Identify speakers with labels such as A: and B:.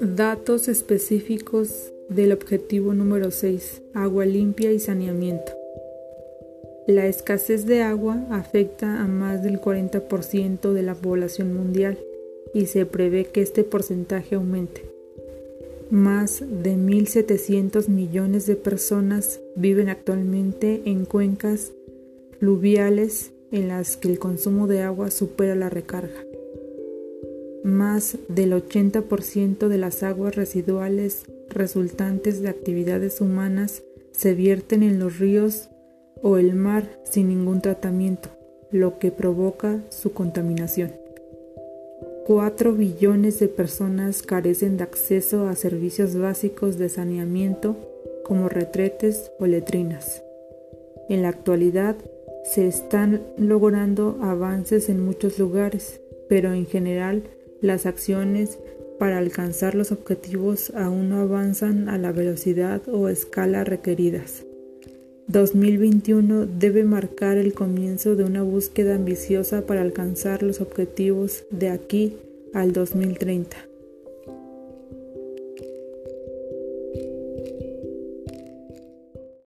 A: Datos específicos del objetivo número 6, agua limpia y saneamiento. La escasez de agua afecta a más del 40% de la población mundial y se prevé que este porcentaje aumente. Más de 1.700 millones de personas viven actualmente en cuencas fluviales en las que el consumo de agua supera la recarga. Más del 80% de las aguas residuales resultantes de actividades humanas se vierten en los ríos o el mar sin ningún tratamiento, lo que provoca su contaminación. 4 billones de personas carecen de acceso a servicios básicos de saneamiento como retretes o letrinas. En la actualidad se están logrando avances en muchos lugares, pero en general las acciones para alcanzar los objetivos aún no avanzan a la velocidad o escala requeridas. 2021 debe marcar el comienzo de una búsqueda ambiciosa para alcanzar los objetivos de aquí al 2030.